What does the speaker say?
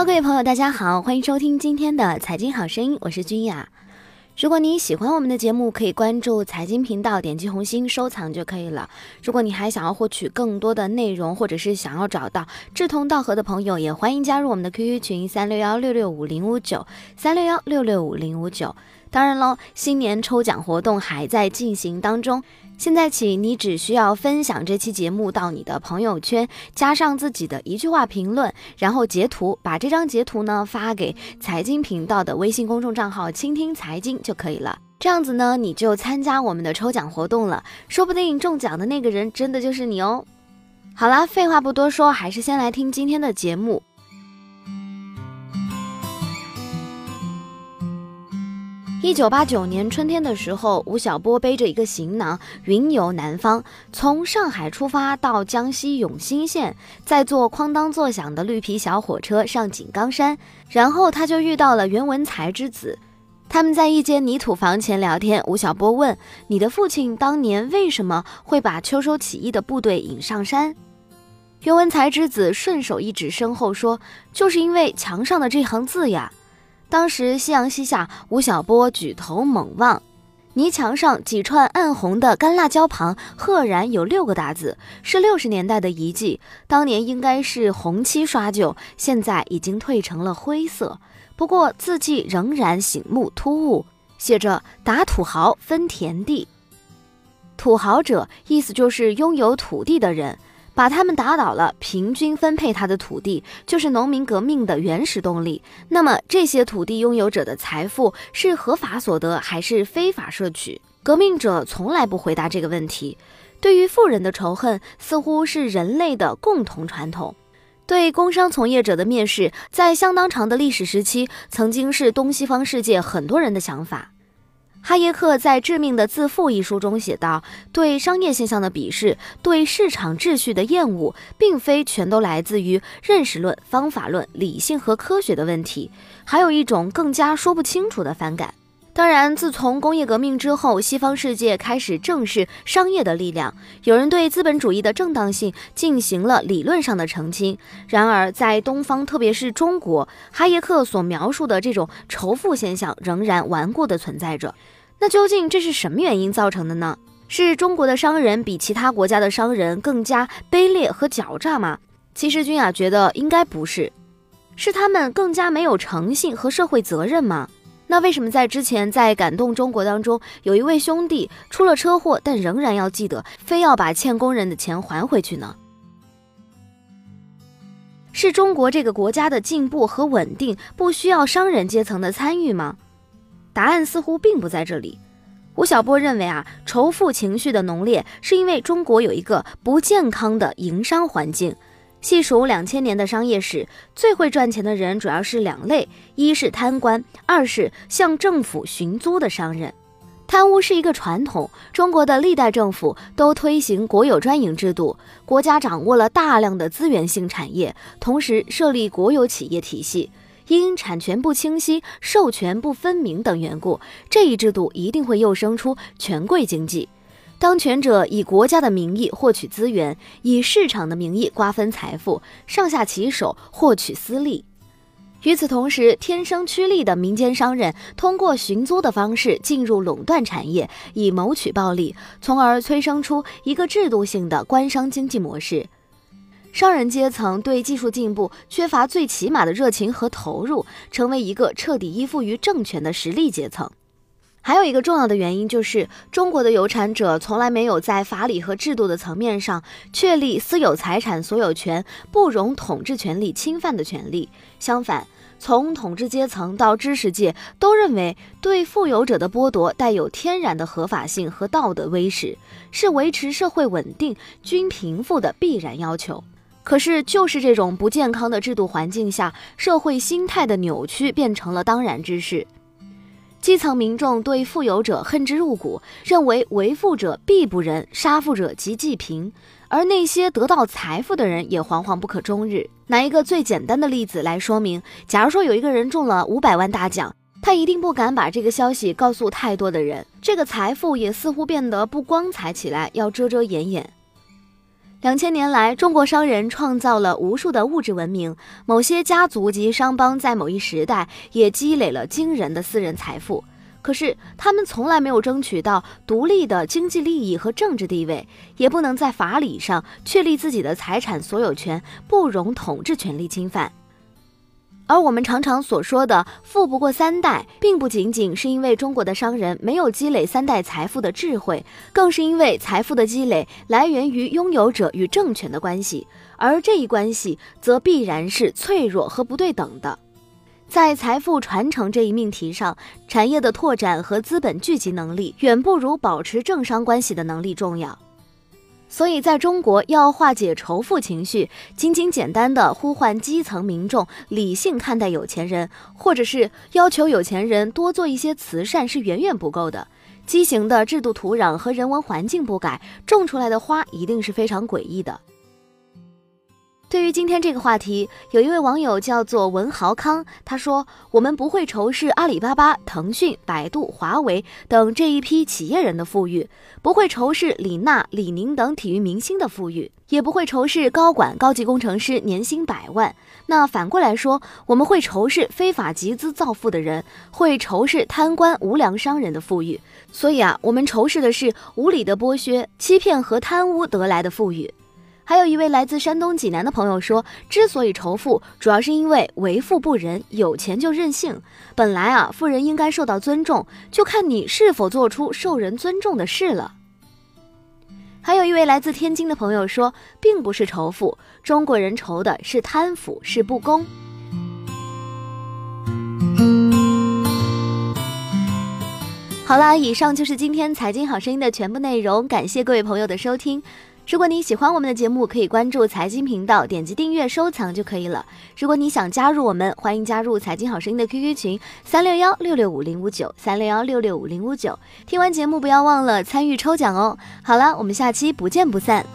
各位朋友，大家好，欢迎收听今天的财经好声音，我是君雅。如果你喜欢我们的节目，可以关注财经频道，点击红心收藏就可以了。如果你还想要获取更多的内容，或者是想要找到志同道合的朋友，也欢迎加入我们的 QQ 群三六幺六六五零五九三六幺六六五零五九。当然喽，新年抽奖活动还在进行当中。现在起，你只需要分享这期节目到你的朋友圈，加上自己的一句话评论，然后截图，把这张截图呢发给财经频道的微信公众账号“倾听财经”就可以了。这样子呢，你就参加我们的抽奖活动了，说不定中奖的那个人真的就是你哦。好啦，废话不多说，还是先来听今天的节目。一九八九年春天的时候，吴晓波背着一个行囊，云游南方，从上海出发到江西永新县，再坐哐当作响的绿皮小火车上井冈山，然后他就遇到了袁文才之子。他们在一间泥土房前聊天。吴晓波问：“你的父亲当年为什么会把秋收起义的部队引上山？”袁文才之子顺手一指身后说：“就是因为墙上的这行字呀。”当时夕阳西下，吴晓波举头猛望，泥墙上几串暗红的干辣椒旁，赫然有六个大字，是六十年代的遗迹。当年应该是红漆刷旧，现在已经褪成了灰色，不过字迹仍然醒目突兀，写着“打土豪分田地”。土豪者，意思就是拥有土地的人。把他们打倒了，平均分配他的土地，就是农民革命的原始动力。那么这些土地拥有者的财富是合法所得还是非法摄取？革命者从来不回答这个问题。对于富人的仇恨，似乎是人类的共同传统。对工商从业者的蔑视，在相当长的历史时期，曾经是东西方世界很多人的想法。哈耶克在《致命的自负》一书中写道：“对商业现象的鄙视，对市场秩序的厌恶，并非全都来自于认识论、方法论、理性和科学的问题，还有一种更加说不清楚的反感。”当然，自从工业革命之后，西方世界开始正视商业的力量，有人对资本主义的正当性进行了理论上的澄清。然而，在东方，特别是中国，哈耶克所描述的这种仇富现象仍然顽固地存在着。那究竟这是什么原因造成的呢？是中国的商人比其他国家的商人更加卑劣和狡诈吗？其实，君雅觉得应该不是，是他们更加没有诚信和社会责任吗？那为什么在之前在感动中国当中，有一位兄弟出了车祸，但仍然要记得，非要把欠工人的钱还回去呢？是中国这个国家的进步和稳定不需要商人阶层的参与吗？答案似乎并不在这里。吴晓波认为啊，仇富情绪的浓烈，是因为中国有一个不健康的营商环境。细数两千年的商业史，最会赚钱的人主要是两类：一是贪官，二是向政府寻租的商人。贪污是一个传统，中国的历代政府都推行国有专营制度，国家掌握了大量的资源性产业，同时设立国有企业体系。因产权不清晰、授权不分明等缘故，这一制度一定会诱生出权贵经济。当权者以国家的名义获取资源，以市场的名义瓜分财富，上下其手获取私利。与此同时，天生趋利的民间商人通过寻租的方式进入垄断产业，以谋取暴利，从而催生出一个制度性的官商经济模式。商人阶层对技术进步缺乏最起码的热情和投入，成为一个彻底依附于政权的实力阶层。还有一个重要的原因就是，中国的有产者从来没有在法理和制度的层面上确立私有财产所有权不容统治权力侵犯的权利。相反，从统治阶层到知识界都认为，对富有者的剥夺带有天然的合法性和道德威势，是维持社会稳定、均贫富的必然要求。可是，就是这种不健康的制度环境下，社会心态的扭曲变成了当然之事。基层民众对富有者恨之入骨，认为为富者必不仁，杀富者即济贫；而那些得到财富的人也惶惶不可终日。拿一个最简单的例子来说明：假如说有一个人中了五百万大奖，他一定不敢把这个消息告诉太多的人，这个财富也似乎变得不光彩起来，要遮遮掩掩。两千年来，中国商人创造了无数的物质文明，某些家族及商帮在某一时代也积累了惊人的私人财富。可是，他们从来没有争取到独立的经济利益和政治地位，也不能在法理上确立自己的财产所有权，不容统治权力侵犯。而我们常常所说的“富不过三代”，并不仅仅是因为中国的商人没有积累三代财富的智慧，更是因为财富的积累来源于拥有者与政权的关系，而这一关系则必然是脆弱和不对等的。在财富传承这一命题上，产业的拓展和资本聚集能力远不如保持政商关系的能力重要。所以，在中国要化解仇富情绪，仅仅简单的呼唤基层民众理性看待有钱人，或者是要求有钱人多做一些慈善，是远远不够的。畸形的制度土壤和人文环境不改，种出来的花一定是非常诡异的。对于今天这个话题，有一位网友叫做文豪康，他说：“我们不会仇视阿里巴巴、腾讯、百度、华为等这一批企业人的富裕，不会仇视李娜、李宁等体育明星的富裕，也不会仇视高管、高级工程师年薪百万。那反过来说，我们会仇视非法集资造富的人，会仇视贪官无良商人的富裕。所以啊，我们仇视的是无理的剥削、欺骗和贪污得来的富裕。”还有一位来自山东济南的朋友说，之所以仇富，主要是因为为富不仁，有钱就任性。本来啊，富人应该受到尊重，就看你是否做出受人尊重的事了。还有一位来自天津的朋友说，并不是仇富，中国人仇的是贪腐，是不公。好啦，以上就是今天财经好声音的全部内容，感谢各位朋友的收听。如果你喜欢我们的节目，可以关注财经频道，点击订阅收藏就可以了。如果你想加入我们，欢迎加入财经好声音的 QQ 群三六幺六六五零五九三六幺六六五零五九。听完节目不要忘了参与抽奖哦。好了，我们下期不见不散。